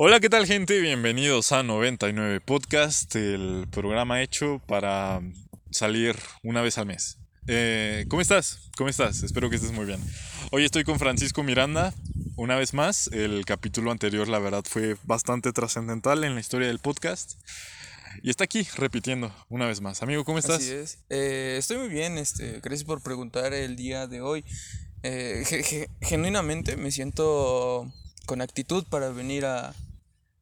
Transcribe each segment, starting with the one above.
Hola, ¿qué tal gente? Bienvenidos a 99 Podcast, el programa hecho para salir una vez al mes. Eh, ¿Cómo estás? ¿Cómo estás? Espero que estés muy bien. Hoy estoy con Francisco Miranda, una vez más. El capítulo anterior, la verdad, fue bastante trascendental en la historia del podcast. Y está aquí repitiendo una vez más. Amigo, ¿cómo estás? Así es. Eh, estoy muy bien, este, gracias por preguntar el día de hoy. Eh, ge- ge- genuinamente me siento con actitud para venir a,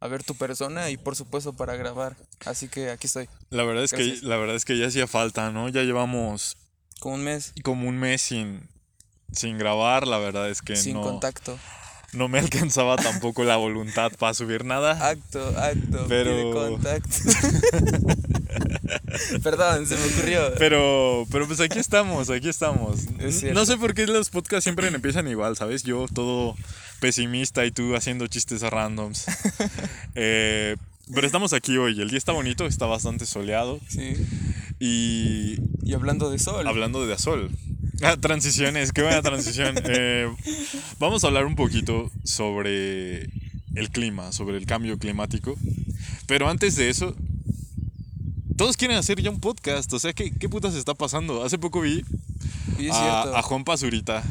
a ver tu persona y por supuesto para grabar. Así que aquí estoy, La verdad es que la verdad es que ya hacía falta, ¿no? Ya llevamos con un mes como un mes sin sin grabar, la verdad es que sin no contacto. no me alcanzaba tampoco la voluntad para subir nada. Acto, acto, Pero- pide contacto. Perdón, se me ocurrió. Pero, pero pues aquí estamos, aquí estamos. Es. No sé por qué los podcasts siempre empiezan igual, ¿sabes? Yo todo pesimista y tú haciendo chistes randoms. Eh, pero estamos aquí hoy, el día está bonito, está bastante soleado Sí. y Y hablando de sol. hablando de Azol. Ah, transiciones, qué buena transición. Eh, vamos a hablar un poquito sobre el clima, sobre el cambio climático. Pero antes de eso, todos quieren hacer ya un podcast. O sea, ¿qué, qué putas está pasando? Hace poco vi a, a Juan Pazurita,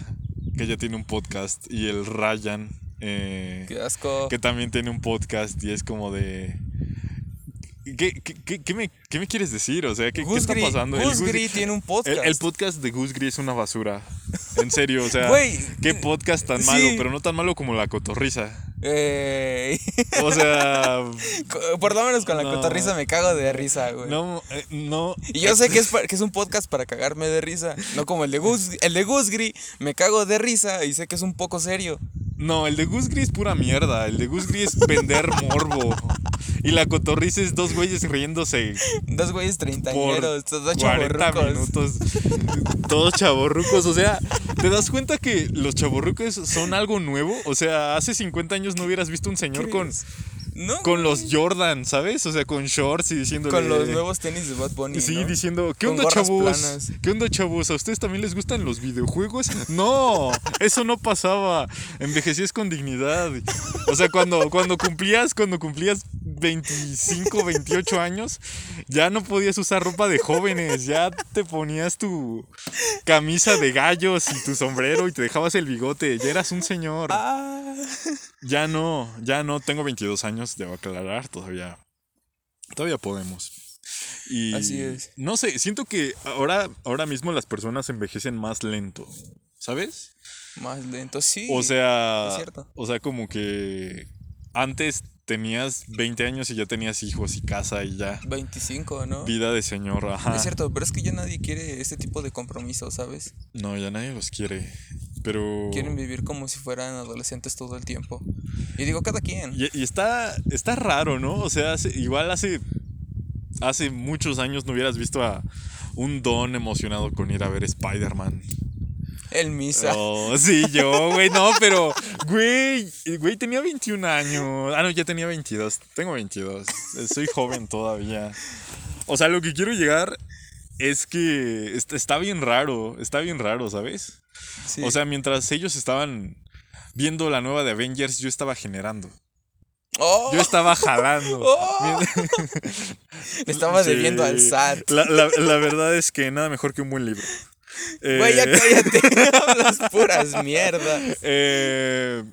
que ya tiene un podcast, y el Ryan, eh, Qué asco. que también tiene un podcast, y es como de... ¿Qué, qué, qué- qué me, qué me quieres decir? O sea, ¿qué, está pasando? El Gris tiene un el, podcast. el podcast de Goose Gris es una basura. En serio, o sea, qué podcast tan sí. malo, pero no tan malo como la cotorriza. Eh, O sea, por lo menos con la No. cotorriza me cago de risa, güey. no, eh, no. Y yo sé que es, que es un podcast para cagarme de risa, no como el de Gus, el de Gusgri, me cago de risa y sé que es un poco serio. No, el de Goose Gris es pura mierda. El de Goose Gris es vender morbo. Y la cotorriza es dos güeyes riéndose Dos güeyes treintañeros, dos 40 chavorrucos. minutos. Todos chavorrucos. O sea, ¿te das cuenta que los chavorrucos son algo nuevo? O sea, hace 50 años no hubieras visto un señor con, No, con los Jordan, ¿sabes? O sea, con shorts y diciendo. con los nuevos tenis de Bad Bunny, Sí, ¿no? diciendo, ¿qué Con onda, chavos? planas. ¿Qué onda, chavos? ¿A ustedes también les gustan los videojuegos? No, eso no pasaba. Envejecías con dignidad. O sea, cuando, cuando cumplías, cuando cumplías 25, 28 años, ya no podías usar ropa de jóvenes. Ya te ponías tu camisa de gallos y tu sombrero y te dejabas el bigote. Ya eras un señor. Ah, Ya no, ya no. Tengo 22 años, debo aclarar, todavía. Todavía podemos. Y Así es. No sé, siento que ahora, ahora mismo las personas envejecen más lento, ¿sabes? más lento, sí. o sea, es cierto. o sea, como que antes tenías 20 años y ya tenías hijos y casa y ya 25, ¿no? vida de señor, ajá. Es cierto, pero es que ya nadie quiere este tipo de compromiso, ¿sabes? No, ya nadie los quiere. Pero Quieren vivir como si fueran adolescentes todo el tiempo. Y digo, cada quien. Y, y está, está raro, ¿no? O sea, hace- igual hace, hace muchos años no hubieras visto a un don emocionado con ir a ver Spider-Man. El misa. Oh, sí, yo, güey, no, pero, güey, güey, tenía 21 años. Ah, no, ya tenía 22. Tengo 22. Soy joven todavía. O sea, lo que quiero llegar es que est- está bien raro, está bien raro, ¿sabes? Sí. O sea, mientras ellos estaban viendo la nueva de Avengers, yo estaba generando. ¡Oh! Yo estaba jalando. ¡Oh! Le estaba Sí. debiendo al SAT. La, la- la verdad es que nada mejor que un buen libro. Güey, ya Eh, cállate. Hablas puras mierdas. eh,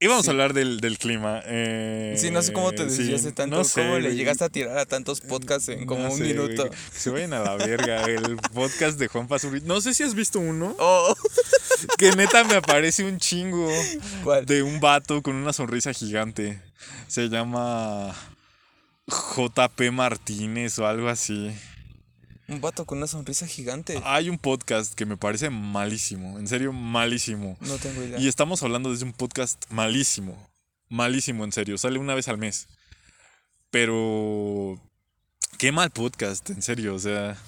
íbamos a hablar del, del clima. eh, Sí, no sé cómo te sí, desviaste tanto. no sé, ¿Cómo le llegaste a tirar a tantos podcasts en como No un sé, minuto? güey. Se vayan a la verga. El podcast de Juan Pazurri. No sé si has visto uno. Oh, Que neta me aparece un chingo ¿cuál? de un vato con una sonrisa gigante. Se llama JP Martínez o algo así. Un vato con una sonrisa gigante. Hay un podcast que me parece malísimo, en serio malísimo. No tengo idea. Y estamos hablando de un podcast malísimo, malísimo en serio, sale una vez al mes. Pero qué mal podcast, en serio, o sea,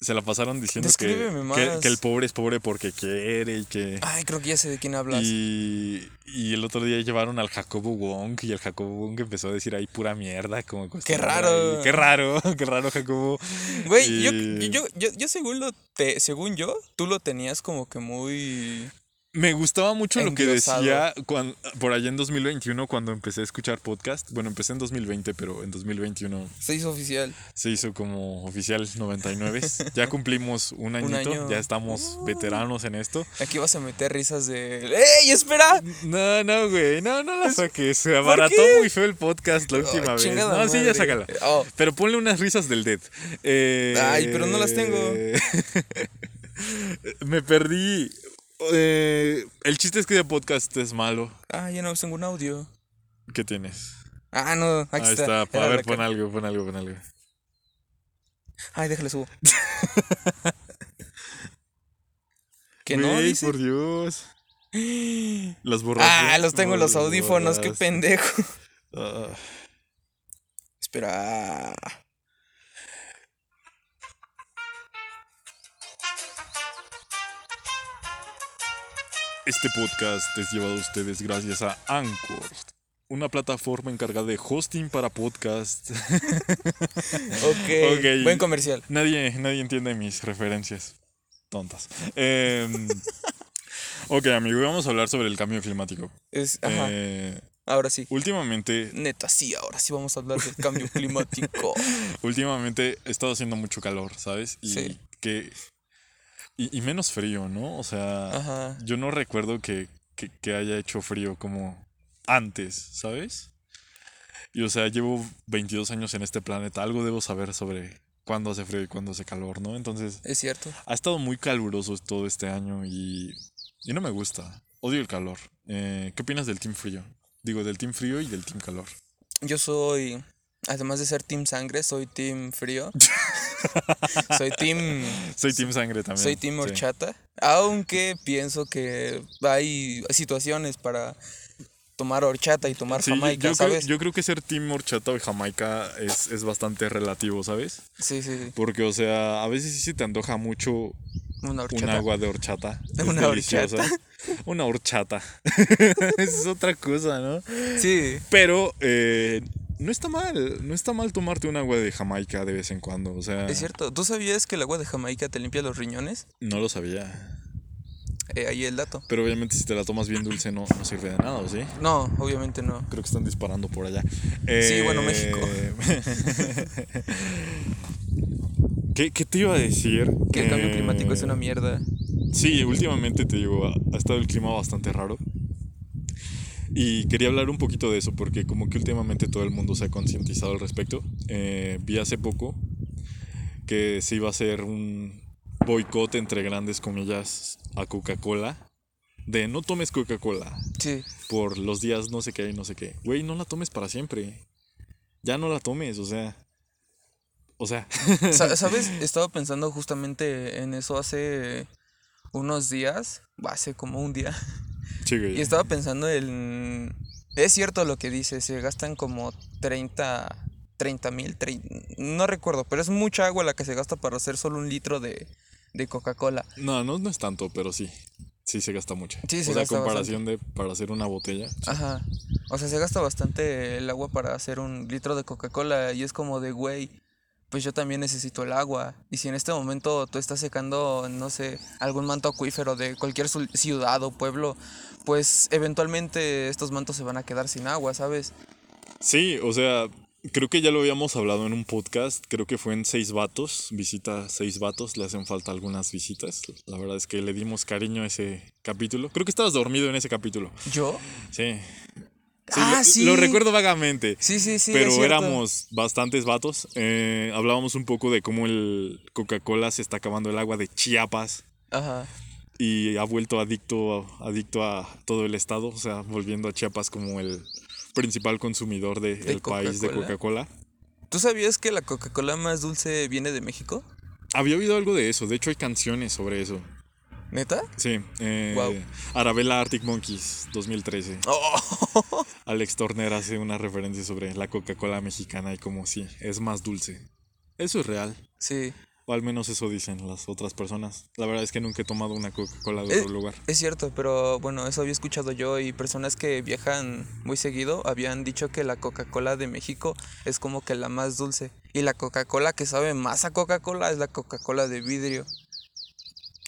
se la pasaron diciendo que, que, el pobre es pobre porque quiere y que... Ay, creo que ya sé de quién hablas. Y, y el otro día llevaron al Jacobo Wong y el Jacobo Wong empezó a decir ahí pura mierda. Como Qué raro. ahí. Qué raro, qué raro Jacobo. Güey, yo, yo, yo, yo según lo te, según yo, tú lo tenías como que muy Me gustaba mucho lo que decía cuan- por allá en 2021 cuando empecé a escuchar podcast. Bueno, empecé en 2020, pero en 2021 Se hizo oficial. se hizo como oficial 99. ya cumplimos un añito, año. ya estamos veteranos en esto. Aquí vas a meter risas de. ¡Ey, espera! No, no, güey, no, no la saques. Se abarató muy feo el podcast la última Oh, vez. chingada No, sí, ya sácala. Oh. Pero ponle unas risas del Dead. Eh, Ay, pero no las tengo. Me perdí. Eh, el chiste es que de podcast es malo. Ah, ya no tengo un audio. ¿Qué tienes? Ah, no, aquí Ahí está. está. A ver, pon algo, pon algo, pon algo. Ay, déjale subo. ¿Que no? Dice. por Dios. Las borras. Ah, los tengo en los audífonos, qué pendejo. Ah, Espera. Este podcast es llevado a ustedes gracias a Anchor, una plataforma encargada de hosting para podcast. Ok. Ok. Buen comercial. nadie, nadie entiende mis referencias tontas. Em, ok, amigo, vamos a hablar sobre el cambio climático. Es, ajá. Eh, Ahora sí. últimamente, Neta, sí, ahora sí vamos a hablar del cambio climático. últimamente he estado haciendo mucho calor, ¿sabes? Y Sí. que y, y menos frío, ¿no? O sea, Ajá. yo no recuerdo que, que, que haya hecho frío como antes, ¿sabes? Y o sea, llevo 22 años en este planeta, algo debo saber sobre cuándo hace frío y cuándo hace calor, ¿no? Entonces, Es cierto. ha estado muy caluroso todo este año y, y no me gusta. Odio el calor. Eh, ¿Qué opinas del team frío? Digo, del team frío y del team calor. Yo soy, además de ser team sangre, soy team frío. soy team, Soy team sangre también. soy team sí. horchata. Aunque pienso que hay situaciones para tomar horchata y tomar Sí, jamaica, yo, creo, ¿sabes? yo creo que ser team horchata o jamaica es, es bastante relativo, ¿sabes? Sí, sí, sí. Porque, o sea, a veces sí se te antoja mucho Una horchata. un agua de horchata. Es Una deliciosa. horchata. Una horchata. Es otra cosa, ¿no? Sí. Pero eh, no está mal. No está mal tomarte un agua de Jamaica de vez en cuando. O sea, Es cierto. ¿Tú sabías que el agua de Jamaica te limpia los riñones? no lo sabía. Eh, ahí el dato. Pero obviamente si te la tomas bien dulce no, no sirve de nada, ¿o sí? No, obviamente no. Creo que están disparando por allá. Sí, bueno, México. ¿Qué, qué te iba a decir? Que el cambio Eh, climático es una mierda. Sí, últimamente te digo, ha estado el clima bastante raro. Y quería hablar un poquito de eso porque como que últimamente todo el mundo se ha concientizado al respecto. Eh, vi hace poco que se iba a hacer un boicot entre grandes comillas a Coca-Cola. De no tomes Coca-Cola Sí. por los días no sé qué y no sé qué. Güey, no la tomes para siempre. Ya no la tomes, o sea. O sea. Sa- ¿Sabes? Estaba pensando justamente en eso hace unos días. Hace como un día. Sí, güey. Y estaba pensando en... Es cierto lo que dice, se gastan como 30 30 mil, no recuerdo, pero es mucha agua la que se gasta para hacer solo un litro de, de Coca-Cola. No, no, no es tanto, pero sí. Sí se gasta mucho. Sí, se o sea, gasta comparación de para hacer una botella. Ajá. O sea, se gasta bastante el agua para hacer un litro de Coca-Cola y es como de, güey, pues yo también necesito el agua. Y si en este momento tú estás secando, no sé, algún manto acuífero de cualquier ciudad o pueblo, pues eventualmente estos mantos se van a quedar sin agua, ¿sabes? Sí, o sea, creo que ya lo habíamos hablado en un podcast. Creo que fue en Seis Vatos. Visita Seis Vatos. Le hacen falta algunas visitas. La verdad es que le dimos cariño a ese capítulo. Creo que estabas dormido en ese capítulo. ¿Yo? Sí. Ah, lo, sí. Lo recuerdo vagamente. Sí, sí, sí. pero éramos bastantes vatos. Eh, hablábamos un poco de cómo el Coca-Cola se está acabando el agua de Chiapas Ajá. y ha vuelto adicto, adicto a todo el estado, o sea, volviendo a Chiapas como el principal consumidor del ¿De país de Coca-Cola? Coca-Cola. ¿Tú sabías que la Coca-Cola más dulce viene de México? Había oído algo de eso, de hecho hay canciones sobre eso. ¿Neta? Sí, eh, Guau. Arabella Arctic Monkeys 2013. Oh. Alex Turner hace una referencia sobre la Coca-Cola mexicana y como sí, es más dulce. Eso es real. Sí. O al menos eso dicen las otras personas. La verdad es que nunca he tomado una Coca-Cola de Eh, otro lugar. Es cierto, pero bueno, eso había escuchado yo y personas que viajan muy seguido habían dicho que la Coca-Cola de México es como que la más dulce. Y la Coca-Cola que sabe más a Coca-Cola es la Coca-Cola de vidrio.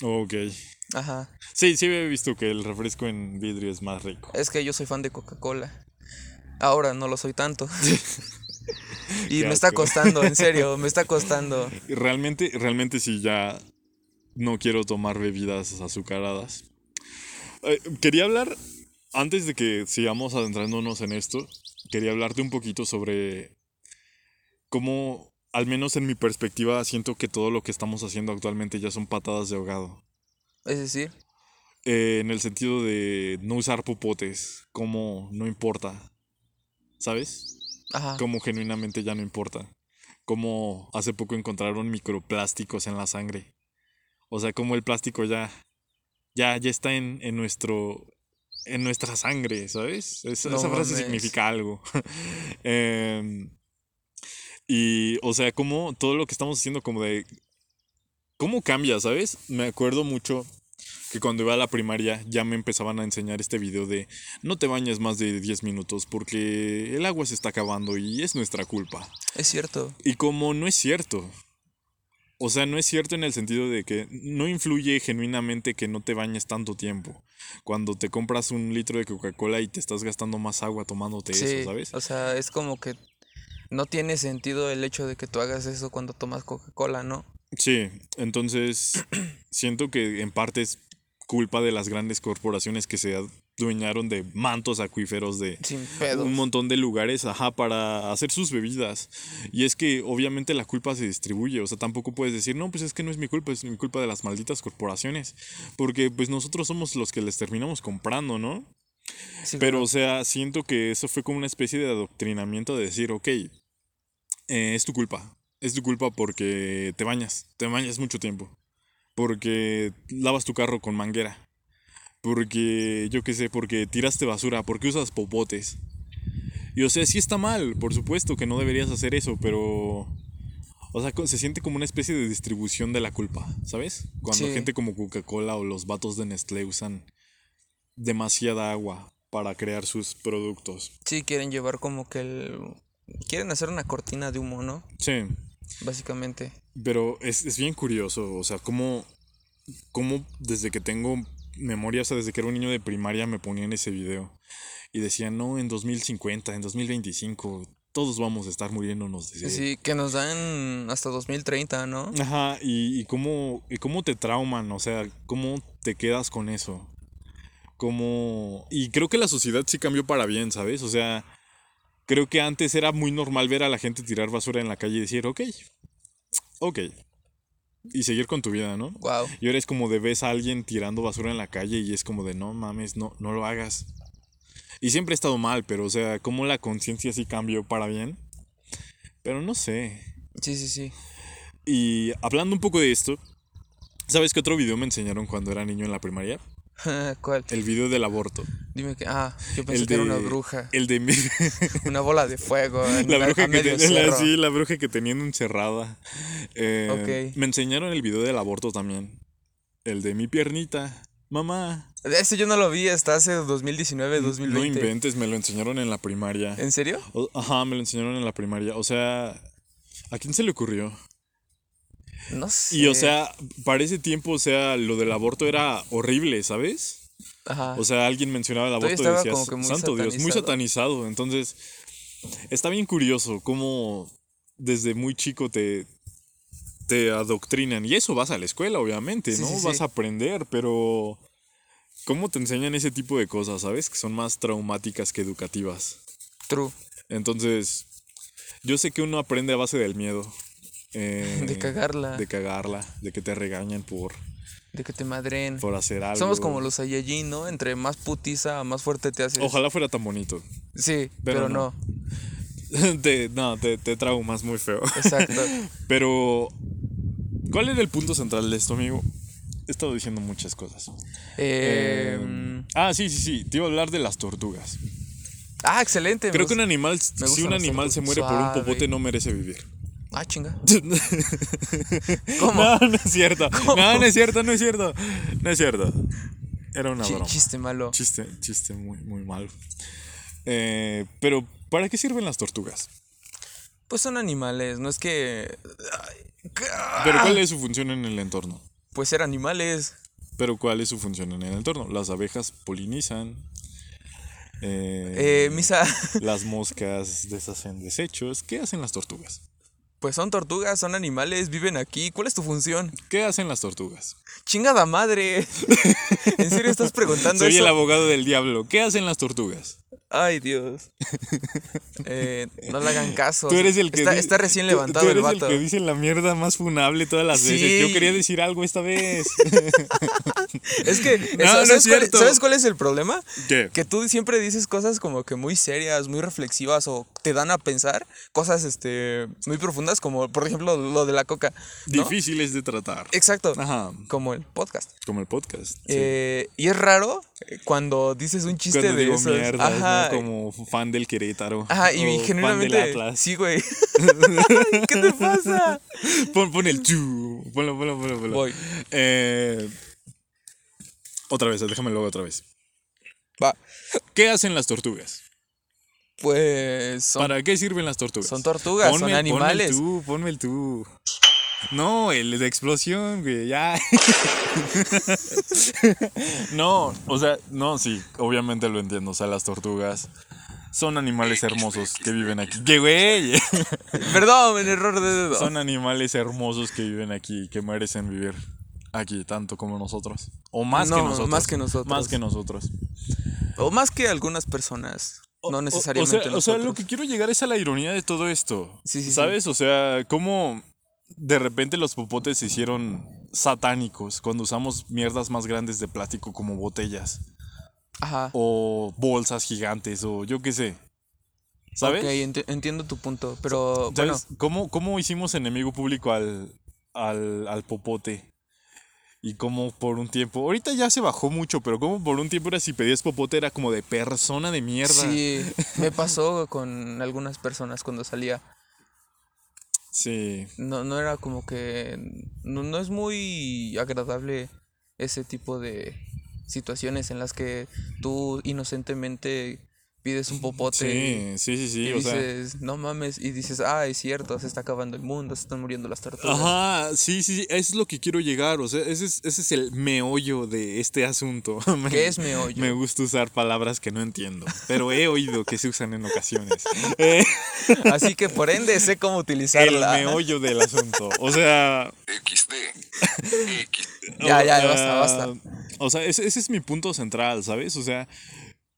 Ok. Ajá. Sí, sí he visto que el refresco en vidrio es más rico. Es que yo soy fan de Coca-Cola. Ahora no lo soy tanto. y me está costando, en serio, me está costando. Realmente, realmente sí ya no quiero tomar bebidas azucaradas. Eh, quería hablar, antes de que sigamos adentrándonos en esto, quería hablarte un poquito sobre cómo, al menos en mi perspectiva, siento que todo lo que estamos haciendo actualmente ya son patadas de ahogado. Es decir, Eh, en el sentido de no usar popotes, como no importa. ¿Sabes? ajá. Como genuinamente ya no importa. Como hace poco encontraron microplásticos en la sangre. O sea, como el plástico ya, ya, ya está en, en nuestro, en nuestra sangre, ¿sabes? Esa, No esa frase mames. significa algo. Em, y, o sea, como todo lo que estamos haciendo, como de, ¿cómo cambia, sabes? Me acuerdo mucho que cuando iba a la primaria ya me empezaban a enseñar este video de no te bañes más de 10 minutos porque el agua se está acabando y es nuestra culpa. Es cierto. Y como no es cierto. O sea, no es cierto en el sentido de que no influye genuinamente que no te bañes tanto tiempo. Cuando te compras un litro de Coca-Cola y te estás gastando más agua tomándote Sí, eso, ¿sabes? o sea, es como que no tiene sentido el hecho de que tú hagas eso cuando tomas Coca-Cola, ¿no? Sí, entonces siento que en parte es culpa de las grandes corporaciones que se adueñaron de mantos acuíferos de un montón de lugares, ajá, para hacer sus bebidas. Y es que obviamente la culpa se distribuye, o sea, tampoco puedes decir, no, pues es que no es mi culpa, es mi culpa de las malditas corporaciones, porque pues nosotros somos los que les terminamos comprando, ¿no? Sí, Pero, claro. o sea, siento que eso fue como una especie de adoctrinamiento de decir, ok, eh, es tu culpa. Es tu culpa porque te bañas, te bañas mucho tiempo. Porque lavas tu carro con manguera. Porque, yo qué sé, porque tiraste basura, porque usas popotes. Y o sea, sí está mal, por supuesto que no deberías hacer eso, pero... O sea, se siente como una especie de distribución de la culpa, ¿sabes? Cuando Sí. gente como Coca-Cola o los vatos de Nestlé usan demasiada agua para crear sus productos. Sí, quieren llevar como que el... Quieren hacer una cortina de humo, ¿no? Sí, Básicamente. pero es, es bien curioso, o sea, cómo, cómo desde que tengo memoria, o sea, desde que era un niño de primaria me ponían ese video y decían, no, en 2050, en 2025, todos vamos a estar muriéndonos de sed". Sí, que nos dan hasta 2030, ¿no? Ajá, y, y cómo, y cómo te trauman, o sea, cómo te quedas con eso. Cómo... Y creo que la sociedad sí cambió para bien, ¿sabes? O sea, creo que antes era muy normal ver a la gente tirar basura en la calle y decir, ok, ok. Y seguir con tu vida, ¿no? Wow. Y ahora es como de ves a alguien tirando basura en la calle y es como de no mames, no, no lo hagas. Y siempre he estado mal, pero o sea, cómo la conciencia sí cambió para bien. Pero no sé. Sí, sí, sí. Y hablando un poco de esto, ¿sabes qué otro video me enseñaron cuando era niño en la primaria? ¿Cuál? El video del aborto. Dime que... Ah, yo pensé que era una bruja. El de mi- Una bola de fuego. la la- bruja que la, sí, la bruja que tenían encerrada. Eh, Ok. Me enseñaron el video del aborto también. El de mi piernita. Mamá. Ese yo no lo vi hasta hace 2019, 2020. No inventes, me lo enseñaron en la primaria. ¿En serio? O- Ajá, me lo enseñaron en la primaria. O sea, ¿a quién se le ocurrió? No sé. Y o sea, para ese tiempo, o sea, lo del aborto era horrible, ¿sabes? Ajá. O sea, alguien mencionaba el aborto y muy santo Dios, muy satanizado. Entonces, está bien curioso cómo desde muy chico te, te adoctrinan. Y eso vas a la escuela, obviamente, ¿no? sí, sí. Vas a aprender, pero cómo te enseñan ese tipo de cosas, ¿sabes? Que son más traumáticas que educativas. True. Entonces, yo sé que uno aprende a base del miedo. Eh, De cagarla. De cagarla, de que te regañen por, De que te madren. por hacer algo. Somos como los Saiyajin, ¿no? Entre más putiza, más fuerte te haces. Ojalá fuera tan bonito. Sí, pero pero, no. no. te, no, te, te traumas muy feo. Exacto. Pero, ¿cuál era el punto central de esto, amigo? He estado diciendo muchas cosas. Eh, Eh, ah, sí, sí, sí. Te iba a hablar de las tortugas. ah, excelente. Creo que un animal, si un animal se muere por un popote, no merece vivir. Ah, chinga. ¿Cómo? No, no es cierto. No, no es cierto, no es cierto. No es cierto. Era una Chi- broma. chiste malo. Chiste, chiste muy, muy malo. Eh, pero, ¿para qué sirven las tortugas? Pues son animales, no es que. Pero, ah, ¿cuál es su función en el entorno? Pues ser animales. Pero ¿cuál es su función en el entorno? Las abejas polinizan. eh, Eh, Misa, las moscas deshacen desechos. ¿Qué hacen las tortugas? Pues son tortugas, son animales, viven aquí. ¿Cuál es tu función? ¿Qué hacen las tortugas? Chingada madre. ¿En serio estás preguntando Soy eso? el abogado del diablo. ¿Qué hacen las tortugas? Ay, Dios. Eh, no le hagan caso. Tú eres el que está, di- está recién levantado tú el eres vato. el que dice la mierda más funable todas las veces. Sí. Yo quería decir algo esta vez. Es que, No, no ¿sabes, es cuál. ¿sabes cuál es el problema? ¿Qué? Que tú siempre dices cosas como que muy serias, muy reflexivas o te dan a pensar cosas este muy profundas como por ejemplo lo de la coca. ¿no? Difíciles de tratar. Exacto. Ajá. Como el podcast. Como el podcast. sí. Eh, y es raro eh, cuando dices un chiste Cuando de digo esos. mierdas, Ajá. ¿no? Como fan del Querétaro. Ajá, y o fan genuinamente. del Atlas. Sí, güey. ¿Qué te pasa? Pon, pon el chu. Ponlo, ponlo, ponlo, ponlo. Voy. Eh, otra vez, déjame luego otra vez. Va. ¿Qué hacen las tortugas? Pues son, ¿Para qué sirven las tortugas? son tortugas, son Ponme- animales. Ponme el tú, ponme el tú. No, el de explosión, güey, ya. no, o sea, no, sí, obviamente lo entiendo. O sea, las tortugas son animales hermosos que viven aquí. ¿Qué, güey? Perdón, el error de dedo. Son animales hermosos que viven aquí y que merecen vivir aquí tanto como nosotros. O más que No, nosotros. más que nosotros. Más que nosotros. O más que algunas personas. O- No necesariamente O, sea, o sea, lo que quiero llegar es a la ironía de todo esto. Sí, sí, sí. ¿Sabes? O sea, cómo de repente los popotes se hicieron satánicos cuando usamos mierdas más grandes de plástico como botellas Ajá. o bolsas gigantes o yo qué sé. ¿Sabes? Ok, enti- entiendo tu punto, pero bueno. ¿Cómo, cómo hicimos enemigo público al, al, al popote? Y cómo por un tiempo, ahorita ya se bajó mucho, pero como por un tiempo era si pedías popote era como de persona de mierda. sí, me pasó con algunas personas cuando salía. Sí. No, no era como que. No, no es muy agradable ese tipo de situaciones en las que tú inocentemente pides un popote. Sí, sí, sí, sí. Y o sea, dices, no mames, y dices, ah, es cierto, se está acabando el mundo, se están muriendo las tortugas. Ajá, sí, sí, sí, eso es lo que quiero llegar, o sea, ese es, ese es el meollo de este asunto. ¿Qué es meollo? Me gusta usar palabras que no entiendo, pero he oído que se usan en ocasiones. Eh, Así que por ende sé cómo el utilizarla. meollo del asunto, o sea... XD. Ya, ya, o- basta, basta. O sea, ese, ese es mi punto central, ¿sabes? O sea,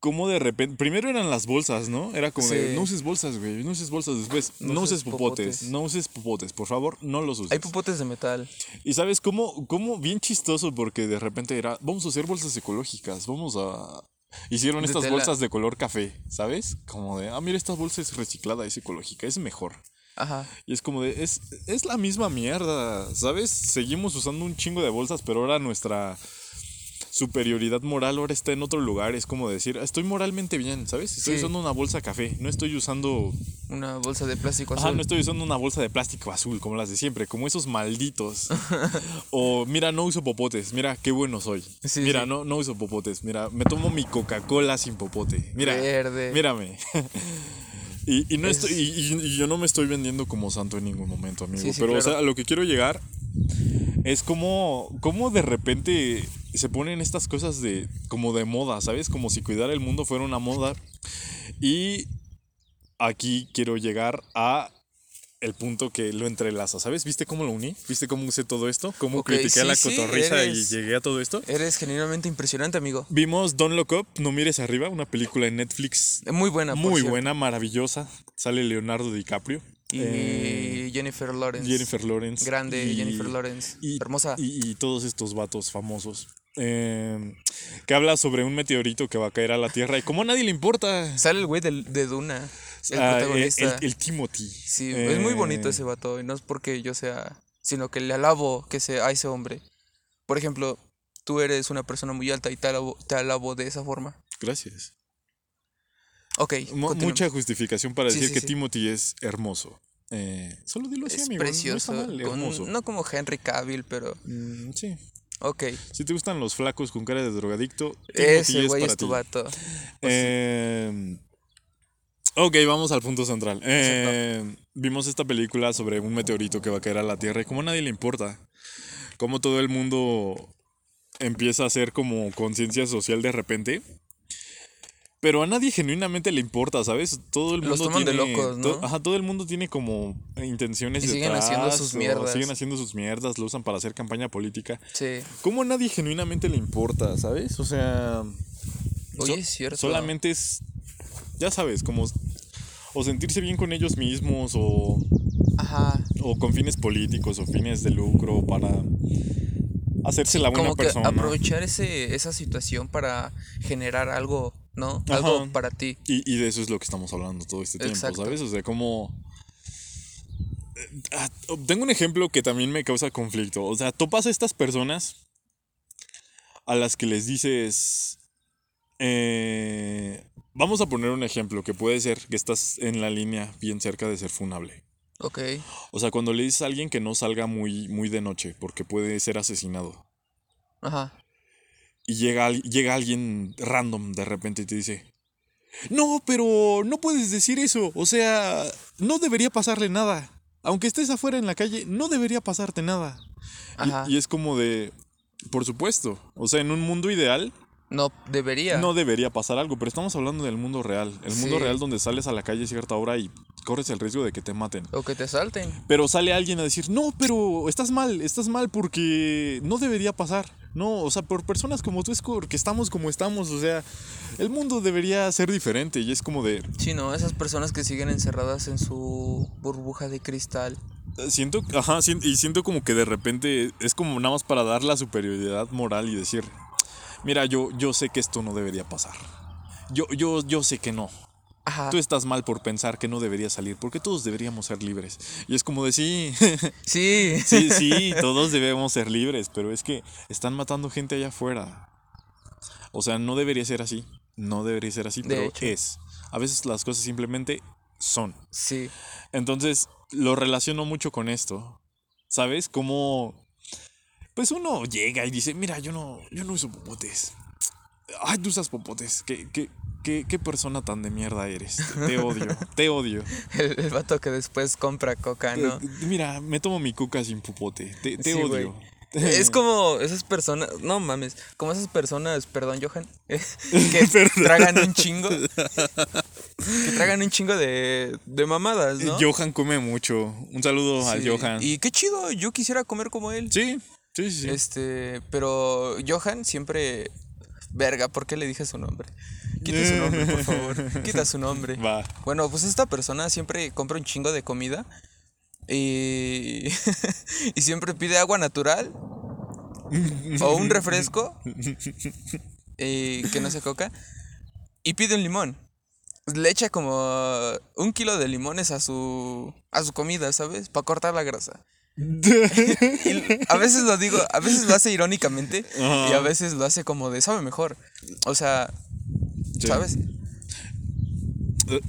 cómo de repente... Primero eran las bolsas, ¿no? Era como de, no uses bolsas, güey, no uses bolsas. Después, no, No uses uses popotes, popotes. no uses popotes, por favor, no los uses. Hay popotes de metal. Y sabes cómo, cómo bien chistoso porque de repente era, vamos a hacer bolsas ecológicas, vamos a... Hicieron De estas tela. bolsas de color café, ¿sabes? Como de, ah, mira, esta bolsa es reciclada, es ecológica, es mejor. Ajá. Y es como de, es, es la misma mierda, ¿sabes? Seguimos usando un chingo de bolsas, pero ahora nuestra superioridad moral ahora está en otro lugar. Es como decir, estoy moralmente bien, ¿sabes? Estoy Sí. usando una bolsa café, no estoy usando Una bolsa de plástico azul. Ajá, no estoy usando una bolsa de plástico azul como las de siempre, como esos malditos. o mira, no uso popotes, mira qué bueno soy. Sí, mira, sí. no no uso popotes, mira, me tomo mi Coca-Cola sin popote. Mira, Verde. mírame. y, y no Es- estoy y, y- yo no me estoy vendiendo como santo en ningún momento, amigo, pero o sea, a lo que quiero llegar es como como de repente se ponen estas cosas de como de moda, ¿sabes? Como si cuidar el mundo fuera una moda. Y aquí quiero llegar a el punto que lo entrelaza, ¿sabes? ¿Viste cómo lo uní? ¿Viste cómo usé todo esto? ¿Cómo Ok, critiqué a la sí, cotorriza eres- y llegué a todo esto? Eres genuinamente impresionante, amigo. Vimos Don't Look Up, No Mires Arriba, una película en Netflix Muy buena, por muy cierto. buena, maravillosa. Sale Leonardo DiCaprio. Y eh, Jennifer Lawrence. Jennifer Lawrence. Grande y- Jennifer Lawrence. y- Hermosa. Y, y todos estos vatos famosos. Eh, que habla sobre un meteorito que va a caer a la Tierra y como a nadie le importa. Sale el güey del- de, Duna. El Ah, eh, protagonista. el, el Timothy. Sí, es muy bonito Eh, ese vato. Y no es porque yo sea. Sino que le alabo que sea a ese hombre. Por ejemplo, tú eres una persona muy alta y te alabo, te alabo de esa forma. Gracias. Ok. Mucha justificación para Sí, decir sí, que sí. Timothy es hermoso. Eh, solo dilo así, Es amigo. precioso. No está mal, con- hermoso. no como Henry Cavill, pero. Mm, sí. Ok. Si te gustan los flacos con cara de drogadicto, Timothy Ese es güey es tu ti. vato. Eh, ok, vamos al punto central. Eh, vimos esta película sobre un meteorito que va a caer a la Tierra y como a nadie le importa, como todo el mundo empieza a hacer como conciencia social de repente. Pero a nadie genuinamente le importa, ¿sabes? Todo el mundo Los toman de tiene, locos, ¿no? to- ajá, todo el mundo tiene como intenciones Y siguen detrás, haciendo sus mierdas. Siguen haciendo sus mierdas, lo usan para hacer campaña política. Sí. ¿Cómo a nadie genuinamente le importa, ¿sabes? O sea, Oye, so- es cierto. solamente es, ya sabes, como o sentirse bien con ellos mismos o, Ajá. o con fines políticos o fines de lucro para hacerse la buena Como que persona. aprovechar ese, esa situación para generar algo, ¿no? Algo Ajá. para ti. Y, y de eso es lo que estamos hablando todo este tiempo, Exacto. ¿sabes? O sea, como... eh, ah, Tengo un ejemplo que también me causa conflicto. O sea, topas a estas personas a las que les dices... eh, vamos a poner un ejemplo que puede ser que estás en la línea bien cerca de ser funable. Ok. O sea, cuando le dices a alguien que no salga muy, muy de noche porque puede ser asesinado. Ajá. Y llega, llega alguien random de repente y te dice, no, pero no puedes decir eso. O sea, no debería pasarle nada. Aunque estés afuera en la calle, no debería pasarte nada. Y- Ajá. Y, es como de, por supuesto. O sea, en un mundo ideal No debería. no debería pasar algo, pero estamos hablando del mundo real. El mundo real donde sales a la calle a cierta hora y corres el riesgo de que te maten. O que te salten. Pero sale alguien a decir, no, pero estás mal, estás mal porque no debería pasar. No, o sea, por personas como tú es porque estamos como estamos. O sea, el mundo debería ser diferente y es como de, Sí, no, esas personas que siguen encerradas en su burbuja de cristal. siento, ajá, y siento como que de repente es como nada más para dar la superioridad moral y decir, mira, yo, yo sé que esto no debería pasar. Yo, yo, yo sé que no. Ajá. Tú estás mal por pensar que no debería salir, porque todos deberíamos ser libres. Y es como de sí, Sí. Sí, sí, todos debemos ser libres, pero es que están matando gente allá afuera. O sea, no debería ser así. No debería ser así, De pero hecho. es. A veces las cosas simplemente son. Sí. Entonces, lo relaciono mucho con esto. ¿Sabes? Como. Pues uno llega y dice, mira, yo no, yo no uso popotes. Ay, tú usas popotes. ¿Qué, qué, qué, qué persona tan de mierda eres? Te, odio, te odio. El, el vato que después compra coca, ¿no? Mira, me tomo mi coca sin popote. Te, te Sí, odio. Es como esas personas, no mames, como esas personas, perdón, Johan, que tragan un chingo, que tragan un chingo de, de mamadas, ¿no? Johan come mucho. Un saludo al Sí, Johan. Y qué chido, yo quisiera comer como él. Sí, sí, sí. sí. Este, pero Johan siempre, verga, ¿por qué le dije su nombre? Quita su nombre, por favor, quita su nombre. Va. Bueno, pues esta persona siempre compra un chingo de comida y, y siempre pide agua natural o un refresco y que no sea coca y pide un limón. Le echa como un kilo de limones a su a su comida, ¿sabes? Para cortar la grasa. Y a veces lo digo, a veces lo hace irónicamente y a veces lo hace como de sabe mejor. O sea, Sí. ¿sabes?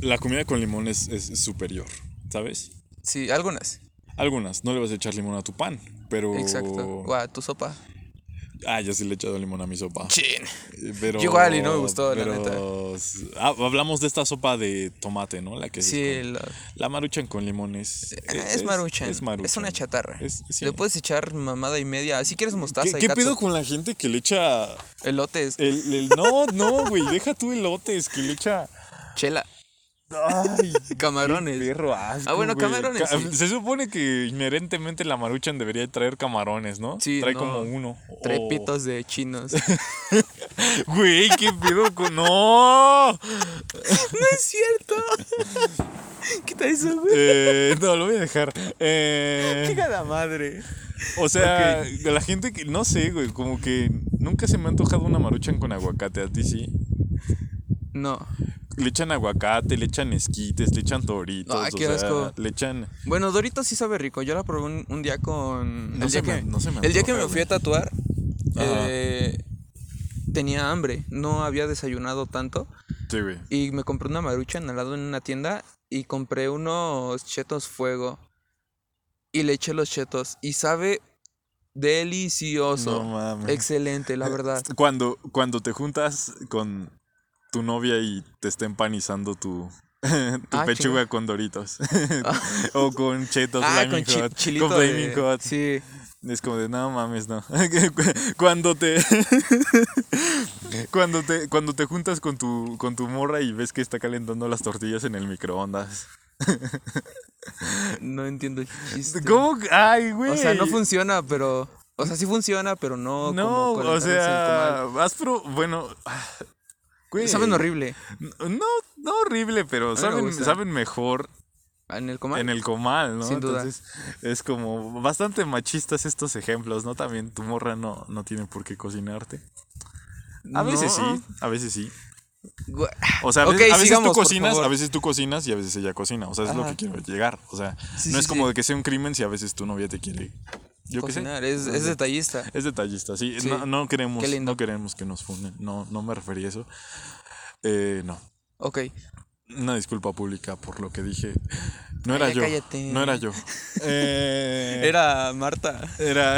La comida con limón es, es superior, ¿sabes? Sí, algunas. Algunas, no le vas a echar limón a tu pan, pero... Exacto. O a tu sopa. Ah, ya sí le he echado limón a mi sopa. Chin. Eh, Pero, Yo igual y no me gustó, la pero- Ah, hablamos de esta sopa de tomate, ¿no? La que es Sí, con- la- la maruchan con limón es... es, maruchan. Es, Es, maruchan. una chatarra. Es- sí. Le puedes echar mamada y media. Si quieres mostaza ¿Qué, y qué pedo con la gente que le echa... Elotes, El, el- no, no, güey, deja tú elotes, que le echa... chela, Ay, camarones. perro asco, Ah, bueno, camarones, Ca- sí. Se supone que inherentemente la maruchan debería traer camarones, ¿no? Sí, Trae no. como uno. Trae O- pitos de chinos. Güey, qué pedo con. ¡No! no es cierto. Quita eso, güey. Eh, no, lo voy a dejar. Eh, Chica la madre. o sea, de la gente que. No sé, güey, como que nunca se me ha antojado una maruchan con aguacate. A ti sí. No. Le echan aguacate, le echan esquites, le echan toritos. Ay, o qué sea, asco. Le echan. Bueno, Doritos sí sabe rico. Yo la probé un, un día con. No el, día me- que, no me el día que me fui a tatuar, eh, tenía hambre. No había desayunado tanto. Sí, güey. Y me compré una maruchan al lado en una tienda. Y compré unos chetos fuego. Y le eché los chetos. Y sabe delicioso. No mames. Excelente, la verdad. Cuando, cuando te juntas con tu novia y te está empanizando tu, tu Ah, pechuga con doritos. o con chetos Ah, Flaming con Hot. con Flaming de- Hot. Sí. Es como de, no mames, no. cuando te. cuando te. Cuando te juntas con tu, con tu morra y ves que está calentando las tortillas en el microondas. No entiendo el chiste. ¿Cómo? Ay, güey. O sea, no funciona, pero. O sea, sí funciona, pero no. No, como o sea, vas pro. Bueno. Güey. Saben horrible. No, no horrible, pero me saben, saben mejor En el comal. en el comal, ¿no? Sin duda. Entonces, es como bastante machistas estos ejemplos, ¿no? También tu morra no, no tiene por qué cocinarte. A veces sí, a veces sí. O sea, a veces, a veces sigamos, tú cocinas, a veces tú cocinas y a veces ella cocina. O sea, es lo que quiero llegar. O sea, Sí, no sí, es como sí. de que sea un crimen si a veces tu novia te quiere. Yo sé. Cocinar, es, es detallista. Es detallista, sí. Sí. No, no queremos, no queremos que nos funden. No, no me referí a eso. Eh, no. Ok. Una disculpa pública por lo que dije. No era Ay, yo. cállate. No era yo. Eh, Era Marta. Era.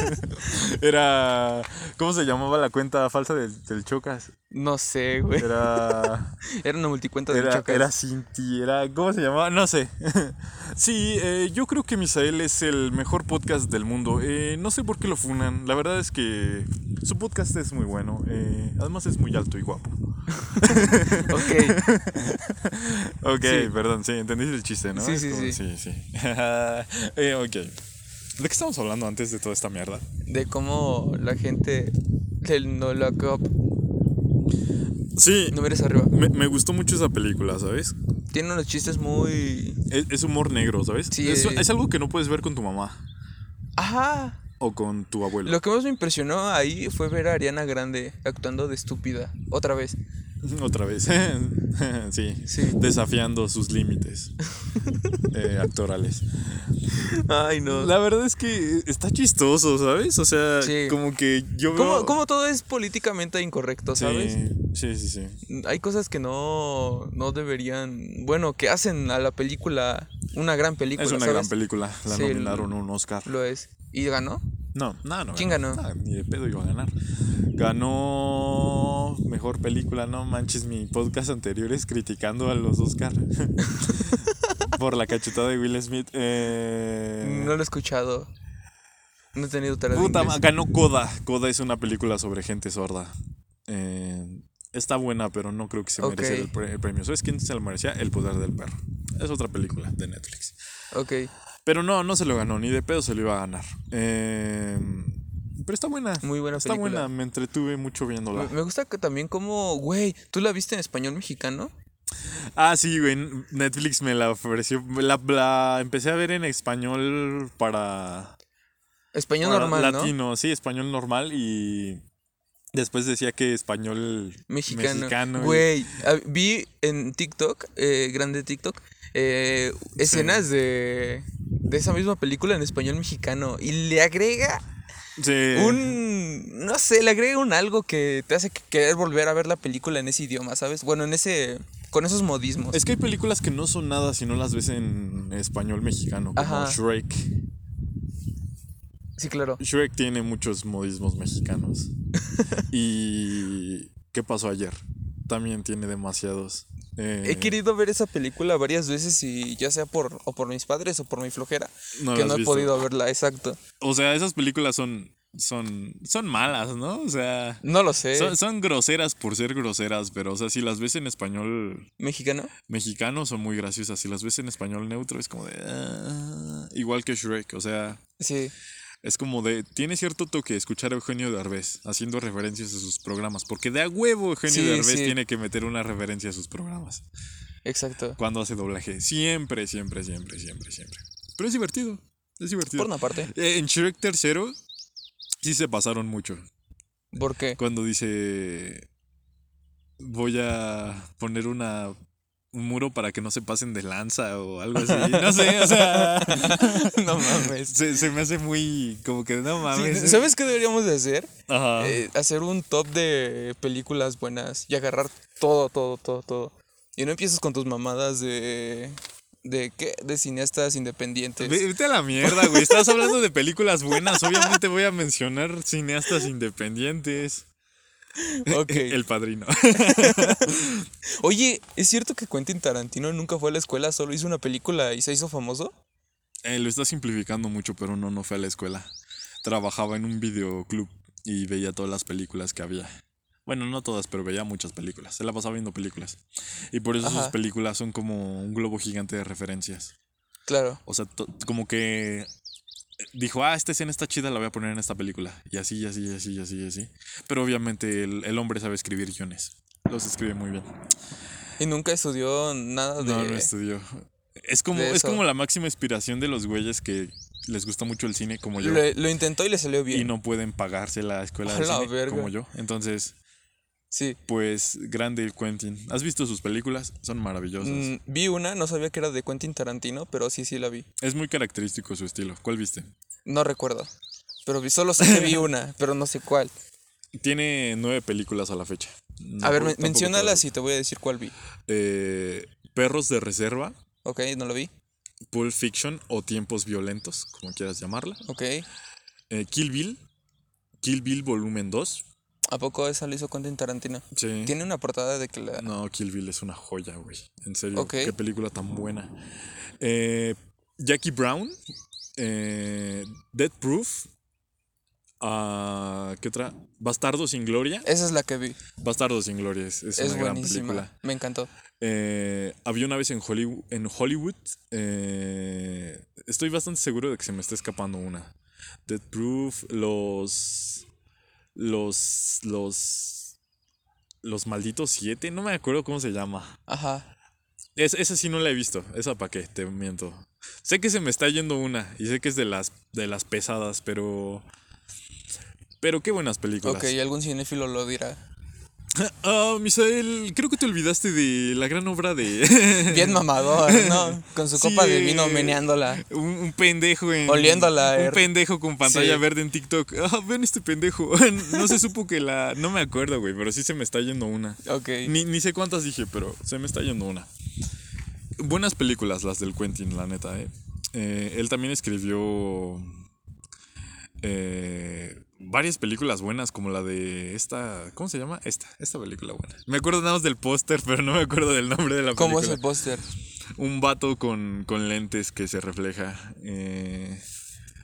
era. ¿Cómo se llamaba la cuenta falsa del, del Chocas? No sé, güey. Era. Era una multicuenta de Era, chacas. era Cinti, era. ¿Cómo se llamaba? No sé. sí, eh, yo creo que Misael es el mejor podcast del mundo. Eh, no sé por qué lo funan. La verdad es que su podcast es muy bueno. eh, además es muy alto y guapo. Ok. Ok, Sí. perdón, sí, entendiste el chiste, ¿no? Sí, sí, como- sí. sí, sí. Eh, ok. ¿De qué estamos hablando antes de toda esta mierda? De cómo la gente del No Lock Up Sí, no mires arriba. me, me gustó mucho esa película, ¿sabes? Tiene unos chistes muy. Es, es humor negro, ¿sabes? Sí, es, eh. es algo que no puedes ver con tu mamá Ajá. o con tu abuelo. Lo que más me impresionó ahí fue ver a Ariana Grande actuando de estúpida. Otra vez. Otra vez. sí. Sí. Desafiando sus límites eh, actorales. Ay, no. La verdad es que está chistoso, ¿sabes? O sea, Sí. como que yo ¿Cómo, veo... cómo todo es políticamente incorrecto, sabes? Sí, sí, sí. sí. Hay cosas que no, no deberían. Bueno, que hacen a la película una gran película. Es una ¿sabes? gran película. La Sí, nominaron a un Oscar. Lo es. ¿Y ganó? No, no, no. ¿Quién ganó? Ni de pedo iba a ganar. Ganó mejor película, no manches, mi podcast anteriores criticando a los Oscar por la cachetada de Will Smith. Eh, No lo he escuchado. No he tenido tarea de puta, ma- ganó Coda. Coda es una película sobre gente sorda. Eh, está buena, pero no creo que se Ok. merece el, pre- el premio. ¿Sabes quién se lo merecía? El poder del perro. Es otra película de Netflix. Ok. Pero no, no se lo ganó, ni de pedo se lo iba a ganar. Eh, pero está buena. Muy buena Está película. buena, me entretuve mucho viéndola. Me, gusta que también como, güey, ¿tú la viste en español mexicano? Ah, sí, güey. Netflix me la ofreció. La, la empecé a ver en español para. Español para normal, ¿no? latino, sí, español normal y. Después decía que español Mexicano. Güey, vi en TikTok, eh, grande TikTok, eh, escenas de, de esa misma película en español mexicano y le agrega Sí. un, no sé, le agrega un algo que te hace querer volver a ver la película en ese idioma, ¿sabes? Bueno, en ese, con esos modismos. Es que hay películas que no son nada si no las ves en español mexicano, como Ajá. Shrek. Sí, claro. Shrek tiene muchos modismos mexicanos. y. ¿Qué pasó ayer? También tiene demasiados. Eh, He querido ver esa película varias veces y ya sea por, o por mis padres o por mi flojera, No que no he visto. podido verla, exacto. O sea, esas películas son. Son. Son malas, ¿no? O sea. No lo sé. Son, son groseras por ser groseras, pero, o sea, si las ves en español ¿Mexicano? mexicano son muy graciosas. Si las ves en español neutro es como de. ah, igual que Shrek, o sea. Sí. Es como de. Tiene cierto toque escuchar a Eugenio Derbez haciendo referencias a sus programas. Porque de a huevo Eugenio Sí, Derbez sí. tiene que meter una referencia a sus programas. Exacto. Cuando hace doblaje. Siempre, siempre, siempre, siempre, siempre. Pero es divertido. Es divertido. Por una parte. Eh, en Shrek tercero. Sí se pasaron mucho. ¿Por qué? Cuando dice. Voy a poner una. Un muro para que no se pasen de lanza o algo así. No sé, o sea. no mames. Se, se me hace muy. Como que no Sí, mames. ¿Sabes qué deberíamos de hacer? Ajá. Eh, hacer un top de películas buenas y agarrar todo, todo, todo, todo. Y no empieces con tus mamadas de... ¿De qué? De cineastas independientes. Ve- Vete a la mierda, güey. Estás hablando de películas buenas. Obviamente voy a mencionar cineastas independientes. Ok. El padrino. Oye, ¿es cierto que Quentin Tarantino nunca fue a la escuela, solo hizo una película y se hizo famoso? Eh, lo está simplificando mucho, pero no, no fue a la escuela. Trabajaba en un videoclub y veía todas las películas que había. Bueno, no todas, pero veía muchas películas. Se la pasaba viendo películas. Y por eso sus películas son como un globo gigante de referencias. Claro. O sea, como que dijo, ah, esta escena está chida, la voy a poner en esta película. Y así, y así, y así, y así, y así. Pero obviamente el, el hombre sabe escribir guiones. Los escribe muy bien. Y nunca estudió nada de. No, no estudió. Es como, es como la máxima inspiración de los güeyes que les gusta mucho el cine como yo. lo, lo intentó y le salió bien. Y no pueden pagarse la escuela de cine verga. como yo. Entonces, Sí. pues, grande el Quentin. ¿Has visto sus películas? Son maravillosas. Mm, vi una, no sabía que era de Quentin Tarantino, pero sí, sí la vi. Es muy característico su estilo. ¿Cuál viste? No recuerdo. Pero vi, solo sé que vi una, pero no sé cuál. Tiene nueve películas a la fecha. No a ver, men- menciónalas y te voy a decir cuál vi. Eh, Perros de Reserva, Ok, no lo vi. Pulp Fiction o Tiempos Violentos, como quieras llamarla. Ok. Eh, Kill Bill, Kill Bill Volumen 2. ¿A poco esa lo hizo Quentin Tarantino? Sí. Tiene una portada de que la. No, Kill Bill es una joya, güey. En serio, qué película tan buena. Eh, Jackie Brown, eh, Dead Proof. ah, ¿Qué otra? Bastardo sin Gloria. Esa es la que vi. Bastardo sin Gloria es, es Es una gran buenísima. película. Me encantó. Eh, había una vez en Hollywood. En Hollywood eh, estoy bastante seguro de que se me está escapando una. Dead Proof, los. Los. Los. Los malditos siete. No me acuerdo cómo se llama. Ajá. Es, esa sí no la he visto. Esa pa' qué, te miento. Sé que se me está yendo una. Y sé que es de las, de las pesadas, pero. Pero qué buenas películas. Ok, algún cinéfilo lo dirá. Ah, Misael, creo que te olvidaste de la gran obra de. Bien mamador, ¿no? Con su Sí, copa de vino meneándola. Un, un pendejo en. Oliéndola, Un pendejo con pantalla Sí. verde en TikTok. Ah, ven este pendejo. No se supo que la. No me acuerdo, güey, pero sí se me está yendo una. Ok. Ni, ni sé cuántas dije, pero se me está yendo una. Buenas películas las del Quentin, la neta, ¿eh? Eh, él también escribió eh, varias películas buenas, como la de esta. ¿Cómo se llama? Esta, esta película buena. Me acuerdo nada más del póster, pero no me acuerdo del nombre de la ¿Cómo es película. el póster? Un vato con, con lentes que se refleja. eh,